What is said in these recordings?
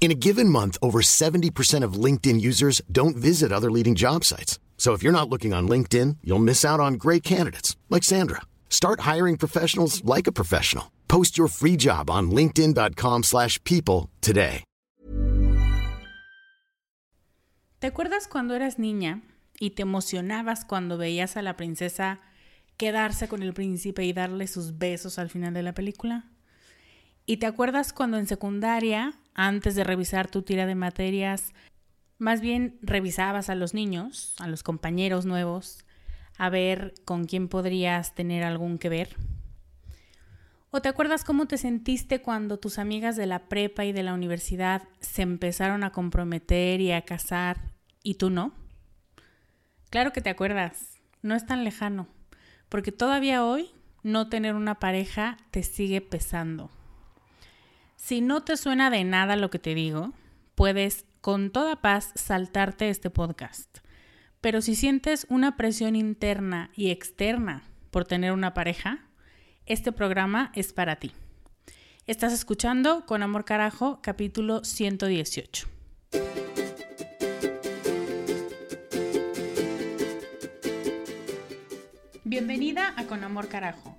In a given month, over 70% of LinkedIn users don't visit other leading job sites. So if you're not looking on LinkedIn, you'll miss out on great candidates like Sandra. Start hiring professionals like a professional. Post your free job on linkedin.com/people today. ¿Te acuerdas cuando eras niña y te emocionabas cuando veías a la princesa quedarse con el príncipe y darle sus besos al final de la película? ¿Y te acuerdas cuando en secundaria antes de revisar tu tira de materias, más bien revisabas a los niños, a los compañeros nuevos, a ver con quién podrías tener algún que ver. ¿O te acuerdas cómo te sentiste cuando tus amigas de la prepa y de la universidad se empezaron a comprometer y a casar y tú no? Claro que te acuerdas, no es tan lejano, porque todavía hoy no tener una pareja te sigue pesando. Si no te suena de nada lo que te digo, puedes con toda paz saltarte este podcast. Pero si sientes una presión interna y externa por tener una pareja, este programa es para ti. Estás escuchando Con Amor Carajo, capítulo 118. Bienvenida a Con Amor Carajo,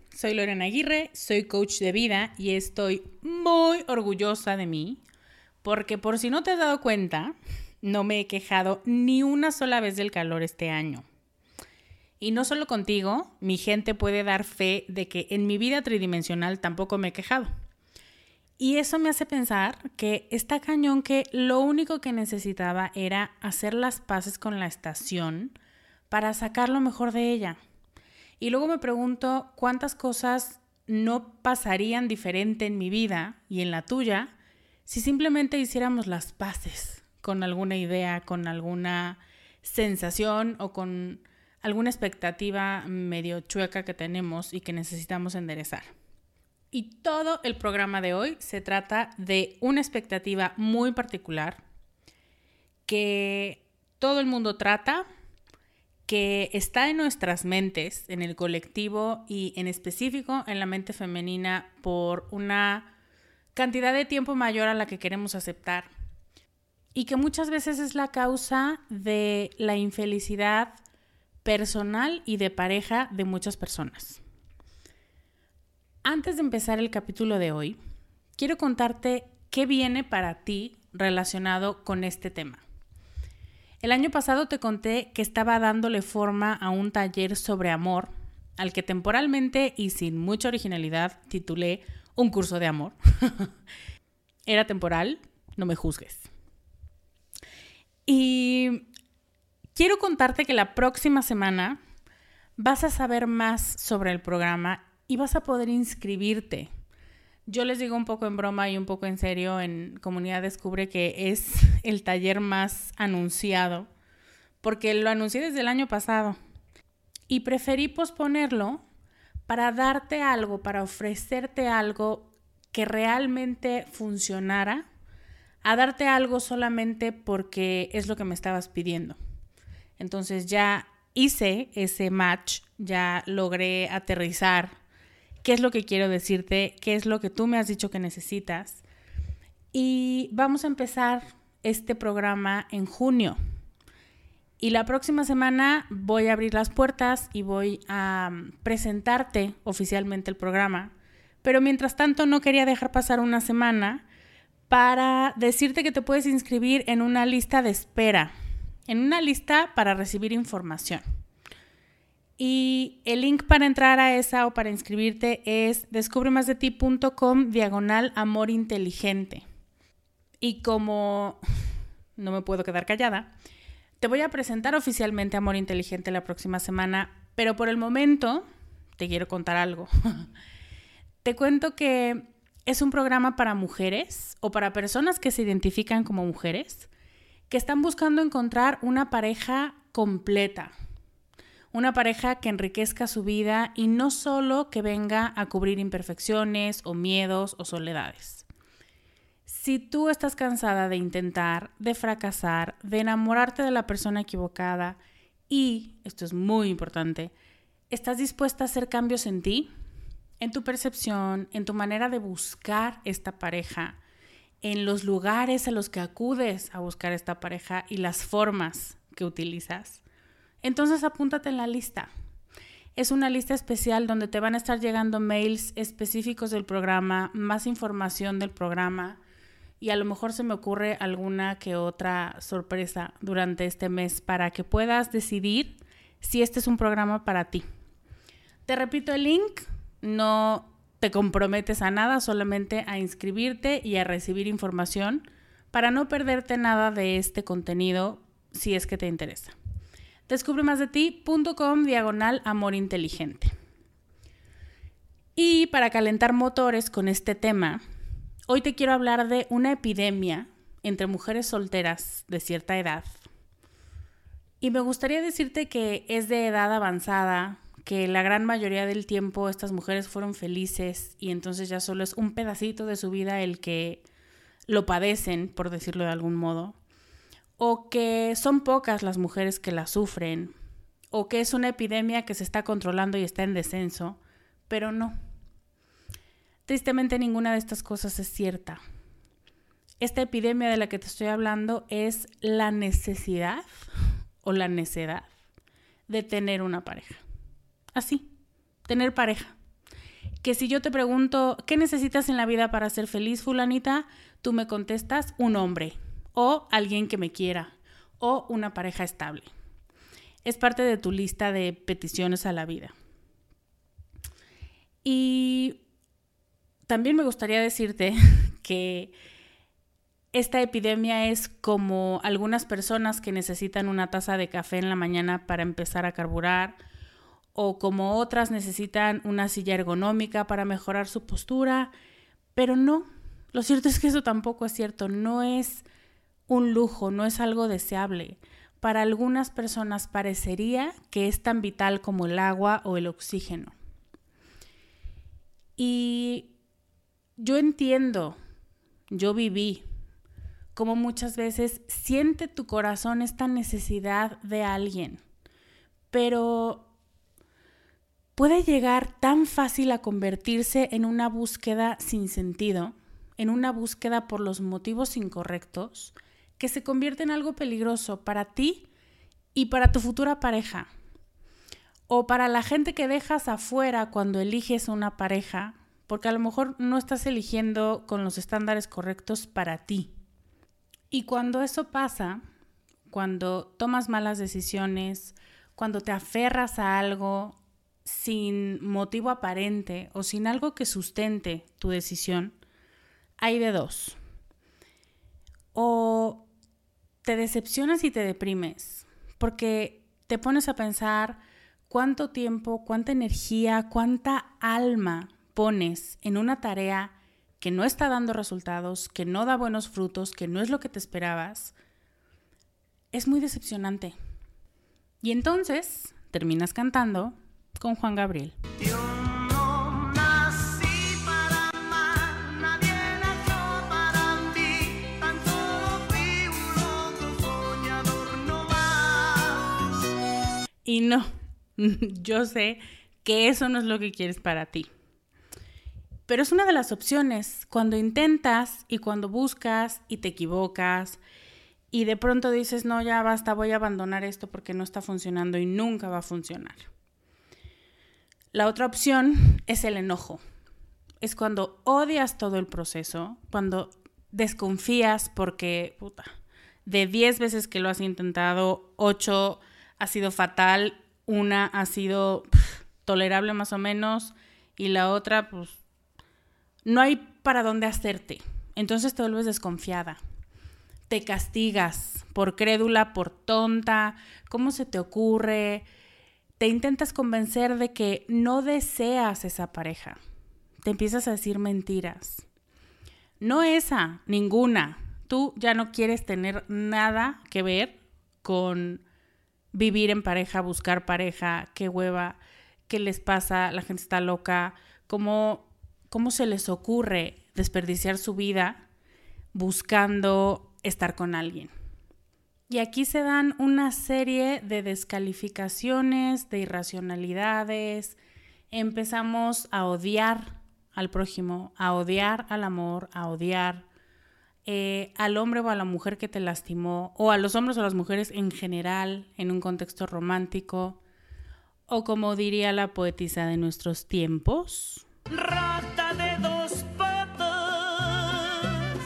soy Lorena Aguirre, soy coach de vida y estoy muy orgullosa de mí porque por si no te has dado cuenta, no me he quejado ni una sola vez del calor este año. Y no solo contigo, mi gente puede dar fe de que en mi vida tridimensional tampoco me he quejado. Y eso me hace pensar que está cañón que lo único que necesitaba era hacer las paces con la estación para sacar lo mejor de ella. Y luego me pregunto cuántas cosas no pasarían diferente en mi vida y en la tuya si simplemente hiciéramos las paces con alguna idea, con alguna sensación o con alguna expectativa medio chueca que tenemos y que necesitamos enderezar. Y todo el programa de hoy se trata de una expectativa muy particular que todo el mundo trata, que está en nuestras mentes, en el colectivo y en específico en la mente femenina por una cantidad de tiempo mayor a la que queremos aceptar y que muchas veces es la causa de la infelicidad personal y de pareja de muchas personas. Antes de empezar el capítulo de hoy, quiero contarte qué viene para ti relacionado con este tema. El año pasado te conté que estaba dándole forma a un taller sobre amor, al que temporalmente y sin mucha originalidad titulé Un curso de amor. Era temporal, no me juzgues. Y quiero contarte que la próxima semana vas a saber más sobre el programa y vas a poder inscribirte. Yo les digo un poco en broma y un poco en serio, en Comunidad Descubre que es el taller más anunciado, porque lo anuncié desde el año pasado y preferí posponerlo para darte algo, para ofrecerte algo que realmente funcionara, a darte algo solamente porque es lo que me estabas pidiendo. Entonces ya hice ese match, ya logré aterrizar qué es lo que quiero decirte, qué es lo que tú me has dicho que necesitas. Y vamos a empezar este programa en junio. Y la próxima semana voy a abrir las puertas y voy a mm, presentarte oficialmente el programa. Pero mientras tanto no quería dejar pasar una semana para decirte que te puedes inscribir en una lista de espera, en una lista para recibir información. Y el link para entrar a esa o para inscribirte es descubremasdeti.com diagonal amor inteligente. Y como no me puedo quedar callada, te voy a presentar oficialmente Amor Inteligente la próxima semana, pero por el momento te quiero contar algo. te cuento que es un programa para mujeres o para personas que se identifican como mujeres que están buscando encontrar una pareja completa, una pareja que enriquezca su vida y no solo que venga a cubrir imperfecciones o miedos o soledades. Si tú estás cansada de intentar, de fracasar, de enamorarte de la persona equivocada y, esto es muy importante, estás dispuesta a hacer cambios en ti, en tu percepción, en tu manera de buscar esta pareja, en los lugares a los que acudes a buscar esta pareja y las formas que utilizas, entonces apúntate en la lista. Es una lista especial donde te van a estar llegando mails específicos del programa, más información del programa y a lo mejor se me ocurre alguna que otra sorpresa durante este mes para que puedas decidir si este es un programa para ti. Te repito el link, no te comprometes a nada, solamente a inscribirte y a recibir información para no perderte nada de este contenido si es que te interesa. Descubre más de ti.com diagonal amor inteligente. Y para calentar motores con este tema, hoy te quiero hablar de una epidemia entre mujeres solteras de cierta edad. Y me gustaría decirte que es de edad avanzada, que la gran mayoría del tiempo estas mujeres fueron felices y entonces ya solo es un pedacito de su vida el que lo padecen, por decirlo de algún modo o que son pocas las mujeres que la sufren, o que es una epidemia que se está controlando y está en descenso, pero no. Tristemente ninguna de estas cosas es cierta. Esta epidemia de la que te estoy hablando es la necesidad o la necedad de tener una pareja. Así, tener pareja. Que si yo te pregunto, ¿qué necesitas en la vida para ser feliz, fulanita? Tú me contestas, un hombre o alguien que me quiera o una pareja estable. Es parte de tu lista de peticiones a la vida. Y también me gustaría decirte que esta epidemia es como algunas personas que necesitan una taza de café en la mañana para empezar a carburar o como otras necesitan una silla ergonómica para mejorar su postura, pero no, lo cierto es que eso tampoco es cierto, no es un lujo, no es algo deseable. Para algunas personas parecería que es tan vital como el agua o el oxígeno. Y yo entiendo, yo viví, como muchas veces siente tu corazón esta necesidad de alguien, pero puede llegar tan fácil a convertirse en una búsqueda sin sentido, en una búsqueda por los motivos incorrectos, que se convierte en algo peligroso para ti y para tu futura pareja. O para la gente que dejas afuera cuando eliges una pareja, porque a lo mejor no estás eligiendo con los estándares correctos para ti. Y cuando eso pasa, cuando tomas malas decisiones, cuando te aferras a algo sin motivo aparente o sin algo que sustente tu decisión, hay de dos. O te decepcionas y te deprimes, porque te pones a pensar cuánto tiempo, cuánta energía, cuánta alma pones en una tarea que no está dando resultados, que no da buenos frutos, que no es lo que te esperabas, es muy decepcionante. Y entonces terminas cantando con Juan Gabriel. Y no, yo sé que eso no es lo que quieres para ti. Pero es una de las opciones cuando intentas y cuando buscas y te equivocas y de pronto dices, no, ya basta, voy a abandonar esto porque no está funcionando y nunca va a funcionar. La otra opción es el enojo. Es cuando odias todo el proceso, cuando desconfías porque, puta, de 10 veces que lo has intentado, 8 ha sido fatal, una ha sido tolerable más o menos y la otra, pues, no hay para dónde hacerte. Entonces te vuelves desconfiada. Te castigas por crédula, por tonta, ¿cómo se te ocurre? Te intentas convencer de que no deseas esa pareja. Te empiezas a decir mentiras. No esa, ninguna. Tú ya no quieres tener nada que ver con vivir en pareja, buscar pareja, qué hueva, qué les pasa, la gente está loca, cómo, cómo se les ocurre desperdiciar su vida buscando estar con alguien. Y aquí se dan una serie de descalificaciones, de irracionalidades. Empezamos a odiar al prójimo, a odiar al amor, a odiar eh, al hombre o a la mujer que te lastimó, o a los hombres o las mujeres en general, en un contexto romántico, o como diría la poetisa de nuestros tiempos. Rata de dos patas,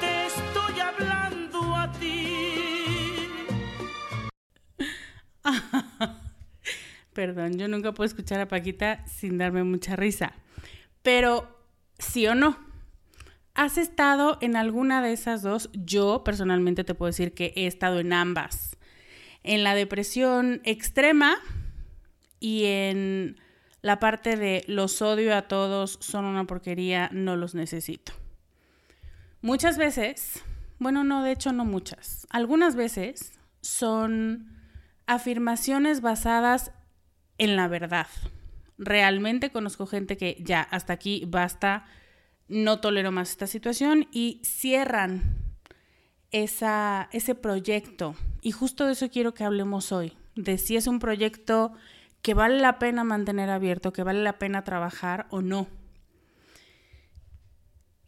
te estoy hablando a ti. Perdón, yo nunca puedo escuchar a Paquita sin darme mucha risa. Pero, ¿sí o no? ¿Has estado en alguna de esas dos? Yo personalmente te puedo decir que he estado en ambas. En la depresión extrema y en la parte de los odio a todos, son una porquería, no los necesito. Muchas veces, bueno, no, de hecho no muchas, algunas veces son afirmaciones basadas en la verdad. Realmente conozco gente que ya, hasta aquí basta no tolero más esta situación y cierran esa, ese proyecto. Y justo de eso quiero que hablemos hoy, de si es un proyecto que vale la pena mantener abierto, que vale la pena trabajar o no.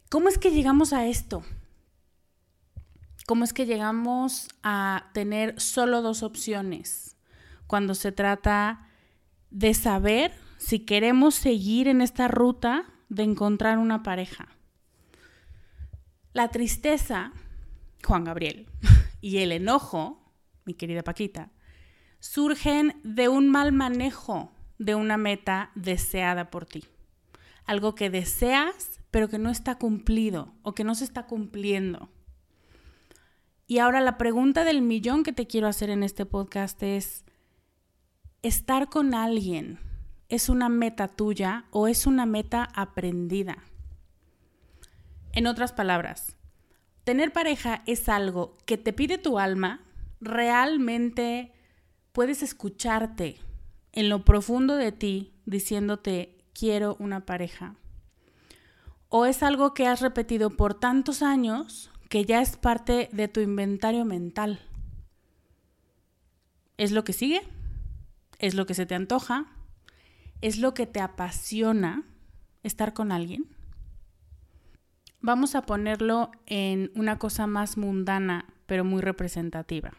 ¿Cómo es que llegamos a esto? ¿Cómo es que llegamos a tener solo dos opciones cuando se trata de saber si queremos seguir en esta ruta de encontrar una pareja. La tristeza, Juan Gabriel, y el enojo, mi querida Paquita, surgen de un mal manejo de una meta deseada por ti. Algo que deseas, pero que no está cumplido o que no se está cumpliendo. Y ahora la pregunta del millón que te quiero hacer en este podcast es, ¿estar con alguien es una meta tuya o es una meta aprendida. En otras palabras, tener pareja es algo que te pide tu alma, realmente puedes escucharte en lo profundo de ti diciéndote quiero una pareja. O es algo que has repetido por tantos años que ya es parte de tu inventario mental. ¿Es lo que sigue? ¿Es lo que se te antoja? ¿Es lo que te apasiona estar con alguien? Vamos a ponerlo en una cosa más mundana, pero muy representativa.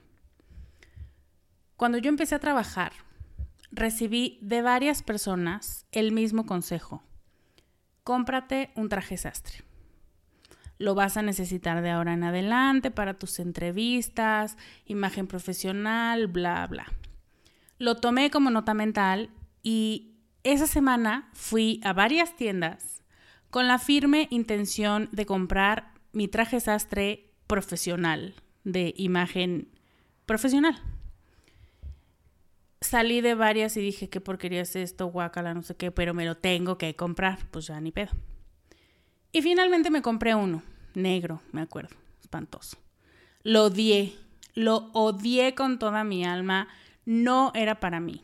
Cuando yo empecé a trabajar, recibí de varias personas el mismo consejo. cómprate un traje sastre. Lo vas a necesitar de ahora en adelante para tus entrevistas, imagen profesional, bla, bla. Lo tomé como nota mental y esa semana fui a varias tiendas con la firme intención de comprar mi traje sastre profesional, de imagen profesional. Salí de varias y dije, ¿qué porquería es esto? Guacala, no sé qué, pero me lo tengo que comprar. Pues ya ni pedo. Y finalmente me compré uno, negro, me acuerdo, espantoso. Lo odié, lo odié con toda mi alma, no era para mí.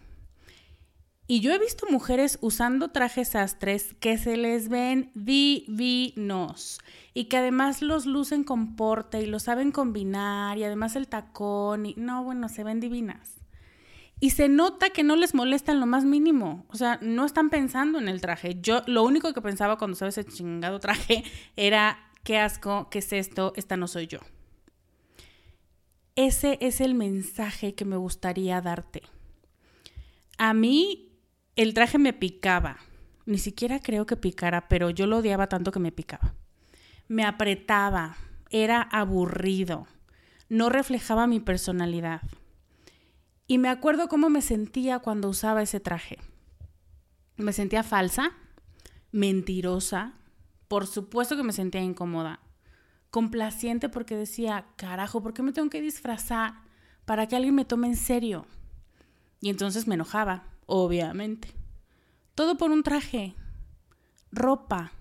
Y yo he visto mujeres usando trajes sastres que se les ven divinos y que además los lucen con porte y lo saben combinar y además el tacón y no, bueno, se ven divinas. Y se nota que no les molesta lo más mínimo. O sea, no están pensando en el traje. Yo lo único que pensaba cuando usaba ese chingado traje era, qué asco, qué es esto, esta no soy yo. Ese es el mensaje que me gustaría darte. A mí el traje me picaba. Ni siquiera creo que picara, pero yo lo odiaba tanto que me picaba. Me apretaba, era aburrido, no reflejaba mi personalidad. Y me acuerdo cómo me sentía cuando usaba ese traje. Me sentía falsa, mentirosa, por supuesto que me sentía incómoda, complaciente porque decía, carajo, ¿por qué me tengo que disfrazar para que alguien me tome en serio? Y entonces me enojaba obviamente. Todo por un traje, ropa,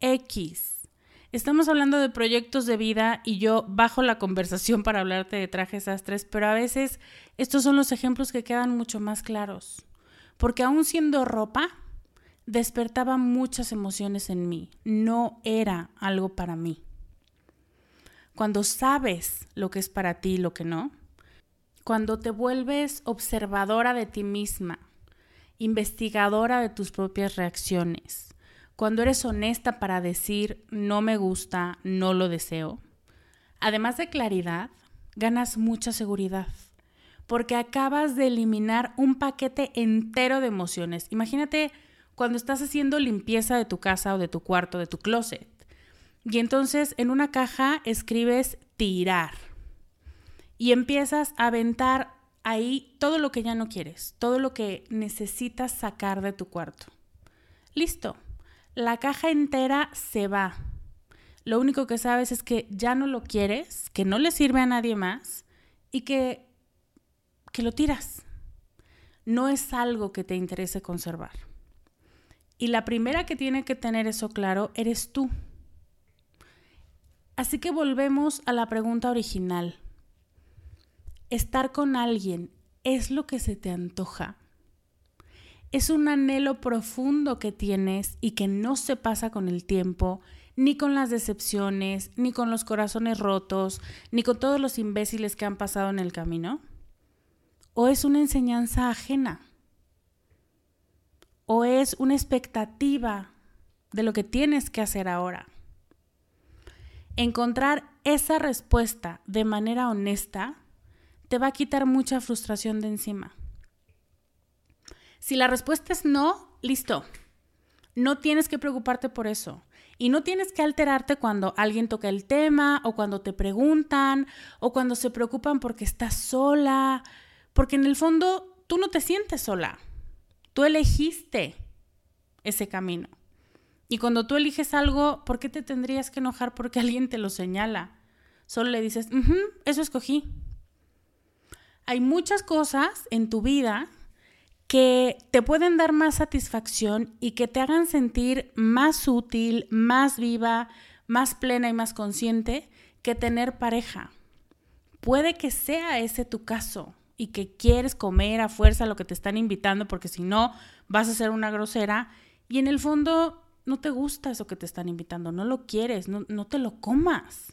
X. Estamos hablando de proyectos de vida y yo bajo la conversación para hablarte de trajes astres, pero a veces estos son los ejemplos que quedan mucho más claros. Porque aún siendo ropa, despertaba muchas emociones en mí. No era algo para mí. Cuando sabes lo que es para ti y lo que no, cuando te vuelves observadora de ti misma, investigadora de tus propias reacciones, cuando eres honesta para decir no me gusta, no lo deseo, además de claridad, ganas mucha seguridad, porque acabas de eliminar un paquete entero de emociones. Imagínate cuando estás haciendo limpieza de tu casa o de tu cuarto, de tu closet, y entonces en una caja escribes tirar y empiezas a aventar ahí todo lo que ya no quieres, todo lo que necesitas sacar de tu cuarto. Listo, la caja entera se va. Lo único que sabes es que ya no lo quieres, que no le sirve a nadie más y que, que lo tiras. No es algo que te interese conservar. Y la primera que tiene que tener eso claro eres tú. Así que volvemos a la pregunta original estar con alguien es lo que se te antoja. Es un anhelo profundo que tienes y que no se pasa con el tiempo, ni con las decepciones, ni con los corazones rotos, ni con todos los imbéciles que han pasado en el camino. O es una enseñanza ajena. O es una expectativa de lo que tienes que hacer ahora. Encontrar esa respuesta de manera honesta te va a quitar mucha frustración de encima. Si la respuesta es no, listo. No tienes que preocuparte por eso. Y no tienes que alterarte cuando alguien toca el tema o cuando te preguntan o cuando se preocupan porque estás sola. Porque en el fondo tú no te sientes sola. Tú elegiste ese camino. Y cuando tú eliges algo, ¿por qué te tendrías que enojar porque alguien te lo señala? Solo le dices, eso escogí hay muchas cosas en tu vida que te pueden dar más satisfacción y que te hagan sentir más útil, más viva, más plena y más consciente que tener pareja. Puede que sea ese tu caso y que quieres comer a fuerza lo que te están invitando porque si no vas a ser una grosera y en el fondo no te gusta eso que te están invitando, no lo quieres, no, no te lo comas.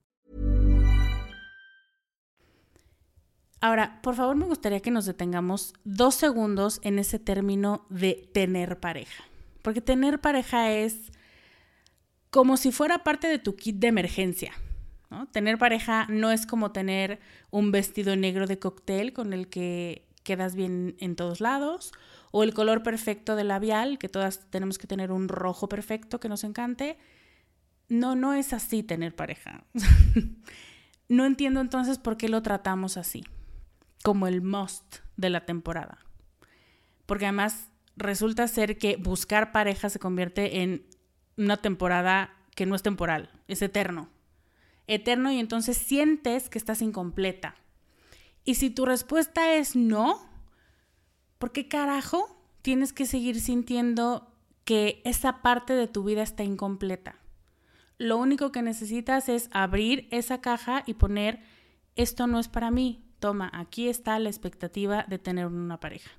Ahora, por favor, me gustaría que nos detengamos dos segundos en ese término de tener pareja. Porque tener pareja es como si fuera parte de tu kit de emergencia. ¿no? Tener pareja no es como tener un vestido negro de cóctel con el que quedas bien en todos lados, o el color perfecto de labial, que todas tenemos que tener un rojo perfecto que nos encante. No, no es así tener pareja. no entiendo entonces por qué lo tratamos así como el must de la temporada. Porque además resulta ser que buscar pareja se convierte en una temporada que no es temporal, es eterno. Eterno y entonces sientes que estás incompleta. Y si tu respuesta es no, ¿por qué carajo tienes que seguir sintiendo que esa parte de tu vida está incompleta? Lo único que necesitas es abrir esa caja y poner, esto no es para mí, toma, aquí está la expectativa de tener una pareja.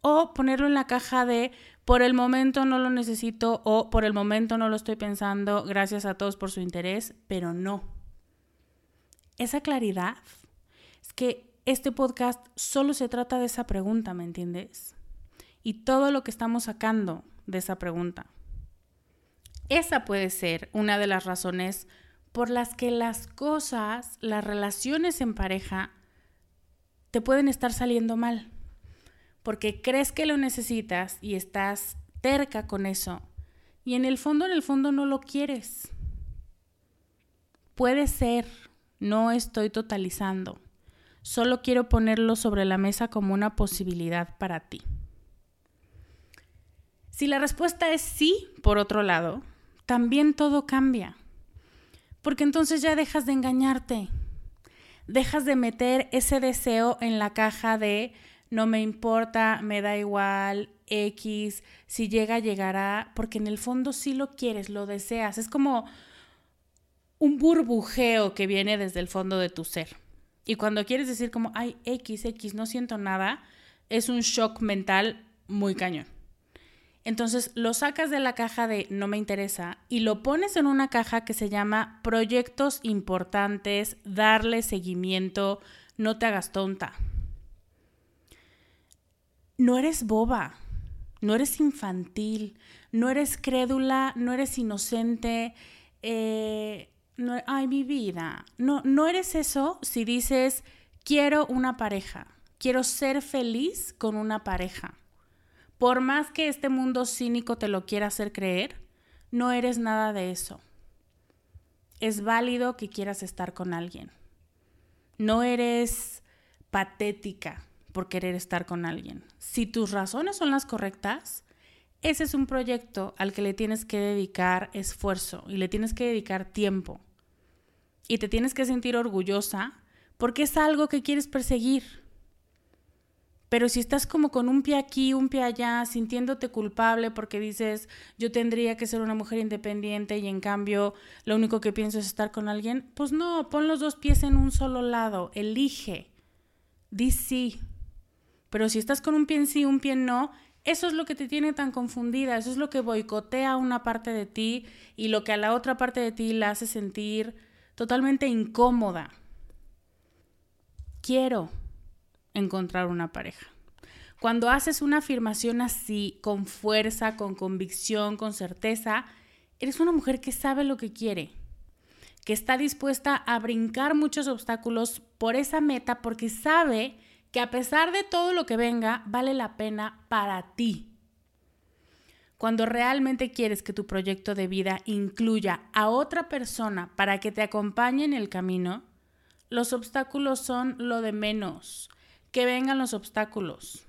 O ponerlo en la caja de por el momento no lo necesito o por el momento no lo estoy pensando, gracias a todos por su interés, pero no. Esa claridad es que este podcast solo se trata de esa pregunta, ¿me entiendes? Y todo lo que estamos sacando de esa pregunta. Esa puede ser una de las razones por las que las cosas, las relaciones en pareja, te pueden estar saliendo mal. Porque crees que lo necesitas y estás terca con eso. Y en el fondo, en el fondo no lo quieres. Puede ser, no estoy totalizando. Solo quiero ponerlo sobre la mesa como una posibilidad para ti. Si la respuesta es sí, por otro lado, también todo cambia. Porque entonces ya dejas de engañarte, dejas de meter ese deseo en la caja de no me importa, me da igual, X, si llega, llegará, porque en el fondo sí lo quieres, lo deseas. Es como un burbujeo que viene desde el fondo de tu ser. Y cuando quieres decir como, ay, X, X, no siento nada, es un shock mental muy cañón. Entonces lo sacas de la caja de no me interesa y lo pones en una caja que se llama proyectos importantes, darle seguimiento, no te hagas tonta. No eres boba, no eres infantil, no eres crédula, no eres inocente. Eh, no, ay, mi vida. No, no eres eso si dices, quiero una pareja, quiero ser feliz con una pareja por más que este mundo cínico te lo quiera hacer creer, no eres nada de eso. Es válido que quieras estar con alguien. No eres patética por querer estar con alguien. Si tus razones son las correctas, ese es un proyecto al que le tienes que dedicar esfuerzo y le tienes que dedicar tiempo. Y te tienes que sentir orgullosa porque es algo que quieres perseguir. Pero si estás como con un pie aquí, un pie allá, sintiéndote culpable porque dices, yo tendría que ser una mujer independiente y en cambio lo único que pienso es estar con alguien, pues no, pon los dos pies en un solo lado, elige, di sí. Pero si estás con un pie en sí, un pie en no, eso es lo que te tiene tan confundida, eso es lo que boicotea una parte de ti y lo que a la otra parte de ti la hace sentir totalmente incómoda. Quiero encontrar una pareja. Cuando haces una afirmación así, con fuerza, con convicción, con certeza, eres una mujer que sabe lo que quiere, que está dispuesta a brincar muchos obstáculos por esa meta porque sabe que a pesar de todo lo que venga, vale la pena para ti. Cuando realmente quieres que tu proyecto de vida incluya a otra persona para que te acompañe en el camino, los obstáculos son lo de menos que vengan los obstáculos.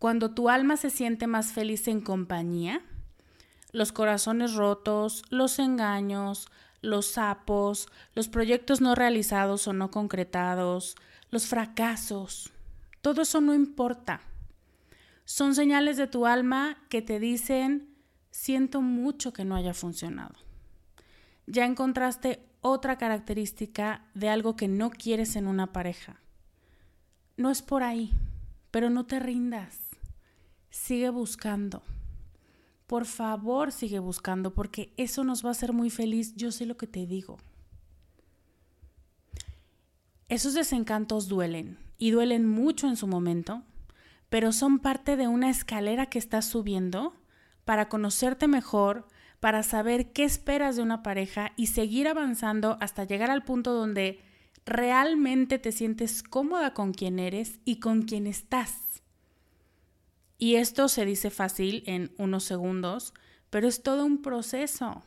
Cuando tu alma se siente más feliz en compañía, los corazones rotos, los engaños, los sapos, los proyectos no realizados o no concretados, los fracasos, todo eso no importa. Son señales de tu alma que te dicen, siento mucho que no haya funcionado. Ya encontraste otra característica de algo que no quieres en una pareja. No es por ahí, pero no te rindas. Sigue buscando. Por favor, sigue buscando porque eso nos va a hacer muy feliz. Yo sé lo que te digo. Esos desencantos duelen y duelen mucho en su momento, pero son parte de una escalera que estás subiendo para conocerte mejor, para saber qué esperas de una pareja y seguir avanzando hasta llegar al punto donde realmente te sientes cómoda con quien eres y con quien estás. Y esto se dice fácil en unos segundos, pero es todo un proceso.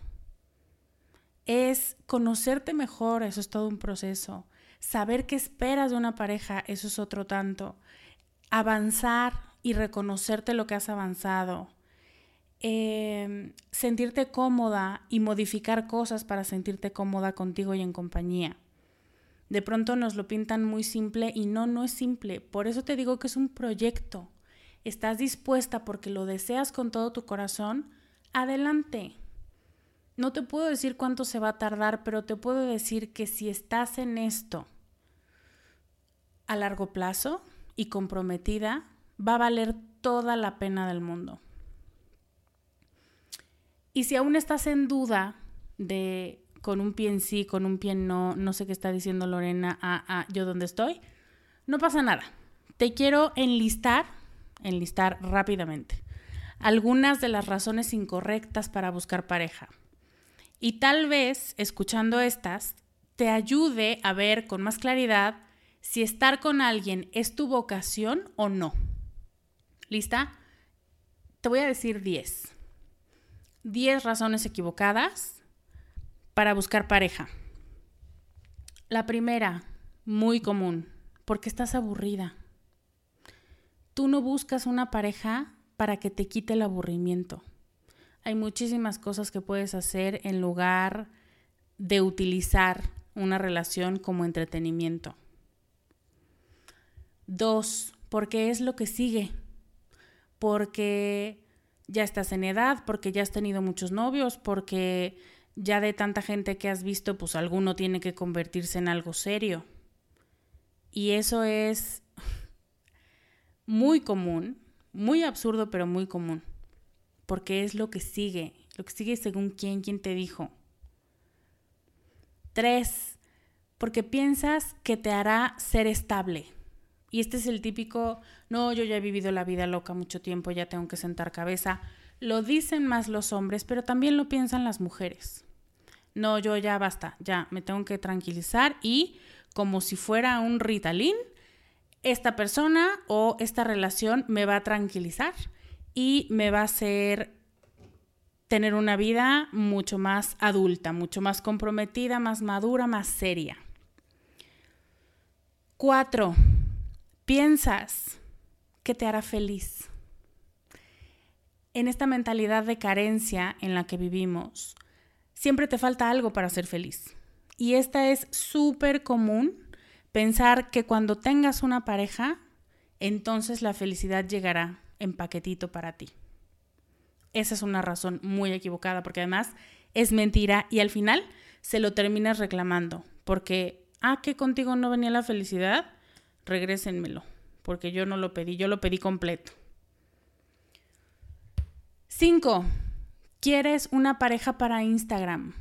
Es conocerte mejor, eso es todo un proceso. Saber qué esperas de una pareja, eso es otro tanto. Avanzar y reconocerte lo que has avanzado. Em, sentirte cómoda y modificar cosas para sentirte cómoda contigo y en compañía. De pronto nos lo pintan muy simple y no, no es simple. Por eso te digo que es un proyecto. Estás dispuesta porque lo deseas con todo tu corazón. Adelante. No te puedo decir cuánto se va a tardar, pero te puedo decir que si estás en esto a largo plazo y comprometida, va a valer toda la pena del mundo. Y si aún estás en duda de con un pie en sí, con un pie en no, no sé qué está diciendo Lorena, ah, ah, yo dónde estoy, no pasa nada. Te quiero enlistar, enlistar rápidamente, algunas de las razones incorrectas para buscar pareja. Y tal vez, escuchando estas, te ayude a ver con más claridad si estar con alguien es tu vocación o no. ¿Lista? Te voy a decir 10. 10 razones equivocadas para buscar pareja. La primera, muy común, porque estás aburrida. Tú no buscas una pareja para que te quite el aburrimiento. Hay muchísimas cosas que puedes hacer en lugar de utilizar una relación como entretenimiento. Dos, porque es lo que sigue. Porque ya estás en edad, porque ya has tenido muchos novios, porque ya de tanta gente que has visto, pues alguno tiene que convertirse en algo serio. Y eso es muy común, muy absurdo, pero muy común, porque es lo que sigue, lo que sigue según quién, quién te dijo. Tres, porque piensas que te hará ser estable. Y este es el típico, no, yo ya he vivido la vida loca mucho tiempo, ya tengo que sentar cabeza. Lo dicen más los hombres, pero también lo piensan las mujeres. No, yo ya basta, ya me tengo que tranquilizar y como si fuera un Ritalin, esta persona o esta relación me va a tranquilizar y me va a hacer tener una vida mucho más adulta, mucho más comprometida, más madura, más seria. Cuatro, piensas que te hará feliz. En esta mentalidad de carencia en la que vivimos, siempre te falta algo para ser feliz. Y esta es súper común, pensar que cuando tengas una pareja, entonces la felicidad llegará en paquetito para ti. Esa es una razón muy equivocada porque además es mentira y al final se lo terminas reclamando porque, ah, que contigo no venía la felicidad, regrésenmelo, porque yo no lo pedí, yo lo pedí completo. 5. ¿Quieres una pareja para Instagram?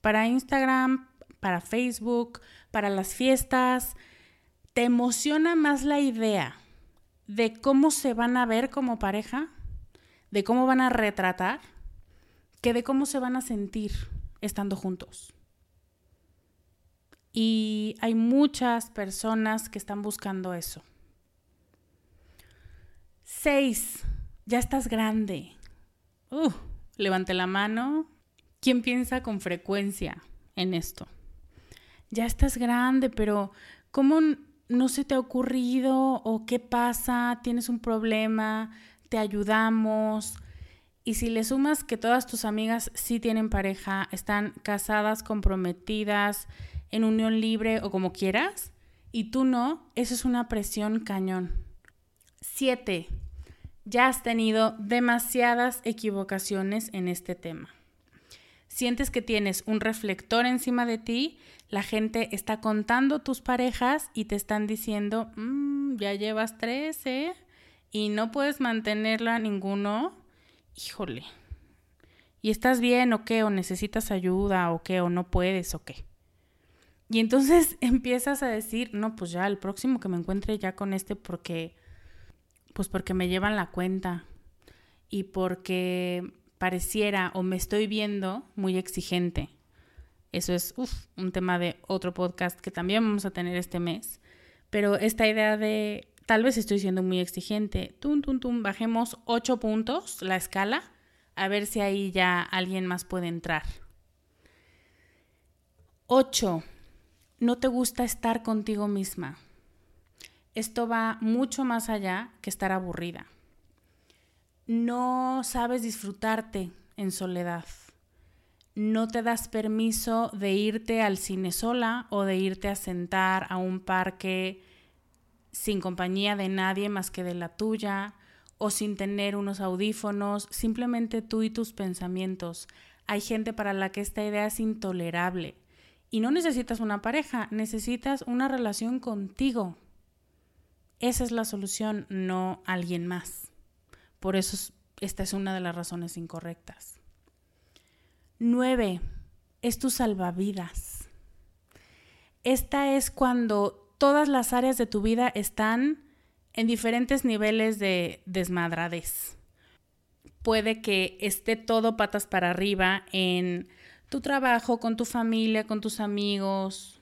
Para Instagram, para Facebook, para las fiestas. ¿Te emociona más la idea de cómo se van a ver como pareja? ¿De cómo van a retratar? Que de cómo se van a sentir estando juntos. Y hay muchas personas que están buscando eso. Seis, ya estás grande. Uh, levante la mano. ¿Quién piensa con frecuencia en esto? Ya estás grande, pero ¿cómo no se te ha ocurrido o qué pasa? ¿Tienes un problema? ¿Te ayudamos? Y si le sumas que todas tus amigas sí tienen pareja, están casadas, comprometidas, en unión libre o como quieras, y tú no, eso es una presión cañón. Siete, ya has tenido demasiadas equivocaciones en este tema. Sientes que tienes un reflector encima de ti, la gente está contando tus parejas y te están diciendo, mm, ya llevas 13 y no puedes mantenerla ninguno. Híjole. ¿Y estás bien o qué? ¿O necesitas ayuda o qué? ¿O no puedes o qué? Y entonces empiezas a decir, no, pues ya el próximo que me encuentre ya con este porque pues porque me llevan la cuenta y porque pareciera o me estoy viendo muy exigente. Eso es un tema de otro podcast que también vamos a tener este mes. Pero esta idea de tal vez estoy siendo muy exigente, tum, tum, tum, bajemos ocho puntos la escala, a ver si ahí ya alguien más puede entrar. Ocho, no te gusta estar contigo misma. Esto va mucho más allá que estar aburrida. No sabes disfrutarte en soledad. No te das permiso de irte al cine sola o de irte a sentar a un parque sin compañía de nadie más que de la tuya o sin tener unos audífonos, simplemente tú y tus pensamientos. Hay gente para la que esta idea es intolerable. Y no necesitas una pareja, necesitas una relación contigo. Esa es la solución, no alguien más. Por eso esta es una de las razones incorrectas. Nueve, es tu salvavidas. Esta es cuando todas las áreas de tu vida están en diferentes niveles de desmadrades. Puede que esté todo patas para arriba en tu trabajo, con tu familia, con tus amigos.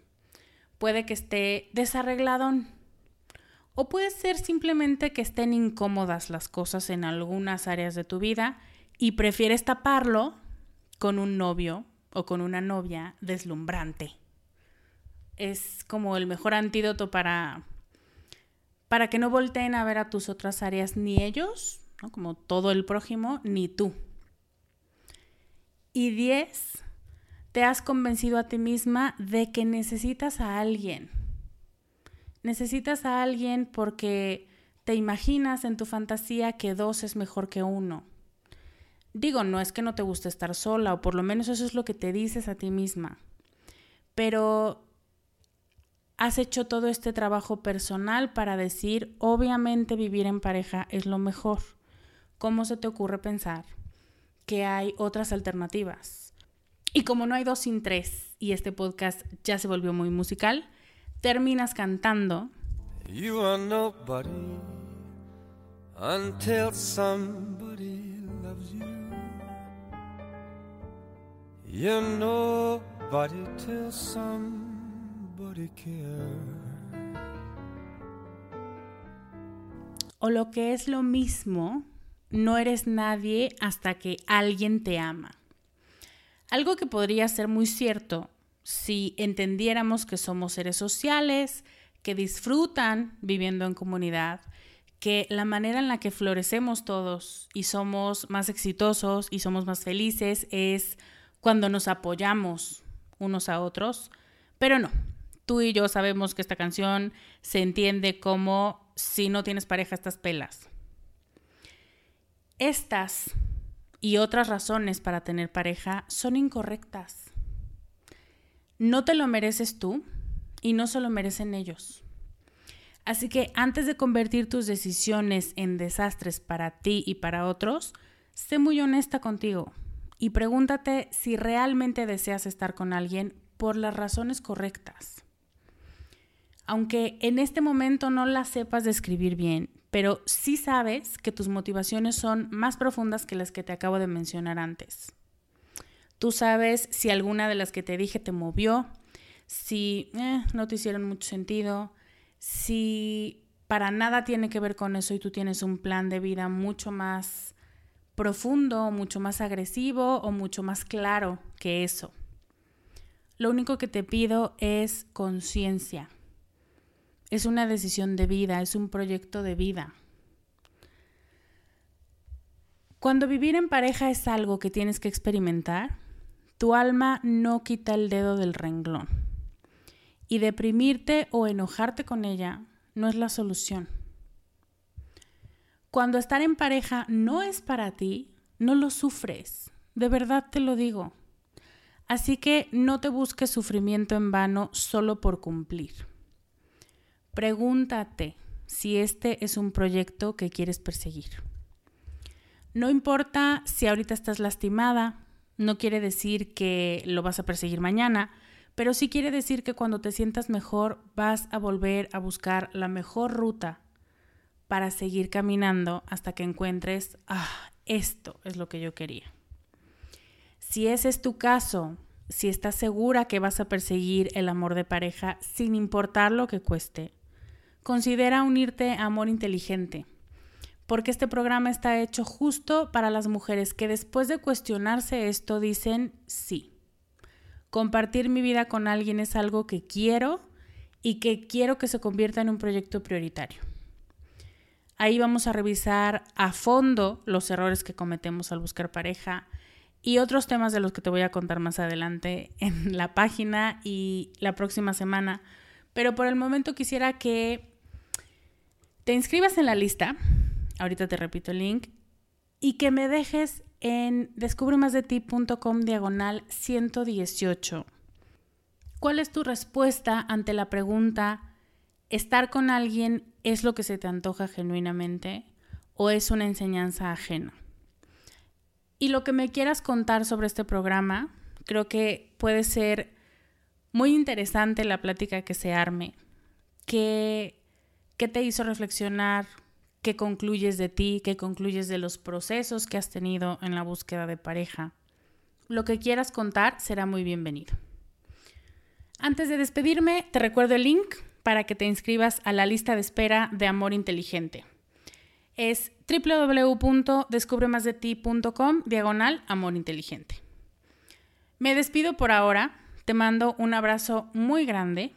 Puede que esté desarregladón o puede ser simplemente que estén incómodas las cosas en algunas áreas de tu vida y prefieres taparlo con un novio o con una novia deslumbrante. Es como el mejor antídoto para para que no volteen a ver a tus otras áreas ni ellos, como todo el prójimo, ni tú. Y 10. Te has convencido a ti misma de que necesitas a alguien Necesitas a alguien porque te imaginas en tu fantasía que dos es mejor que uno. Digo, no es que no te guste estar sola, o por lo menos eso es lo que te dices a ti misma. Pero has hecho todo este trabajo personal para decir, obviamente vivir en pareja es lo mejor. ¿Cómo se te ocurre pensar que hay otras alternativas? Y como no hay dos sin tres, y este podcast ya se volvió muy musical, terminas cantando. You are nobody until somebody loves you. You're nobody till somebody cares. O lo que es lo mismo, no eres nadie hasta que alguien te ama. Algo que podría ser muy cierto si entendiéramos que somos seres sociales, que disfrutan viviendo en comunidad, que la manera en la que florecemos todos y somos más exitosos y somos más felices es cuando nos apoyamos unos a otros, pero no. Tú y yo sabemos que esta canción se entiende como si no tienes pareja estas pelas. Estas y otras razones para tener pareja son incorrectas. No te lo mereces tú y no se lo merecen ellos. Así que antes de convertir tus decisiones en desastres para ti y para otros, sé muy honesta contigo y pregúntate si realmente deseas estar con alguien por las razones correctas. Aunque en este momento no las sepas describir bien, pero sí sabes que tus motivaciones son más profundas que las que te acabo de mencionar antes. Tú sabes si alguna de las que te dije te movió, si eh, no te hicieron mucho sentido, si para nada tiene que ver con eso y tú tienes un plan de vida mucho más profundo, mucho más agresivo o mucho más claro que eso. Lo único que te pido es conciencia. Es una decisión de vida, es un proyecto de vida. Cuando vivir en pareja es algo que tienes que experimentar, tu alma no quita el dedo del renglón. Y deprimirte o enojarte con ella no es la solución. cuando estar en pareja no es para ti, no lo sufres. De verdad te lo digo. Así que no te busques sufrimiento en vano solo por cumplir. Pregúntate si este es un proyecto que quieres perseguir. No importa si ahorita estás lastimada, no quiere decir que lo vas a perseguir mañana, pero sí quiere decir que cuando te sientas mejor vas a volver a buscar la mejor ruta para seguir caminando hasta que encuentres, ah, esto es lo que yo quería. Si ese es tu caso, si estás segura que vas a perseguir el amor de pareja sin importar lo que cueste, considera unirte a Amor Inteligente, porque este programa está hecho justo para las mujeres que después de cuestionarse esto dicen sí. Compartir mi vida con alguien es algo que quiero y que quiero que se convierta en un proyecto prioritario. Ahí vamos a revisar a fondo los errores que cometemos al buscar pareja y otros temas de los que te voy a contar más adelante en la página y la próxima semana. Pero por el momento quisiera que te inscribas en la lista, ahorita te repito el link, y que me dejes en descubremasdeti.com diagonal 118. ¿Cuál es tu respuesta ante la pregunta, ¿estar con alguien es lo que se te antoja genuinamente o es una enseñanza ajena? Y lo que me quieras contar sobre este programa, creo que puede ser muy interesante la plática que se arme. ¿Qué, qué te hizo reflexionar? qué concluyes de ti, qué concluyes de los procesos que has tenido en la búsqueda de pareja. Lo que quieras contar será muy bienvenido. Antes de despedirme, te recuerdo el link para que te inscribas a la lista de espera de Amor Inteligente. Es www.descubremasdeti.com diagonal Amor Inteligente. Me despido por ahora, te mando un abrazo muy grande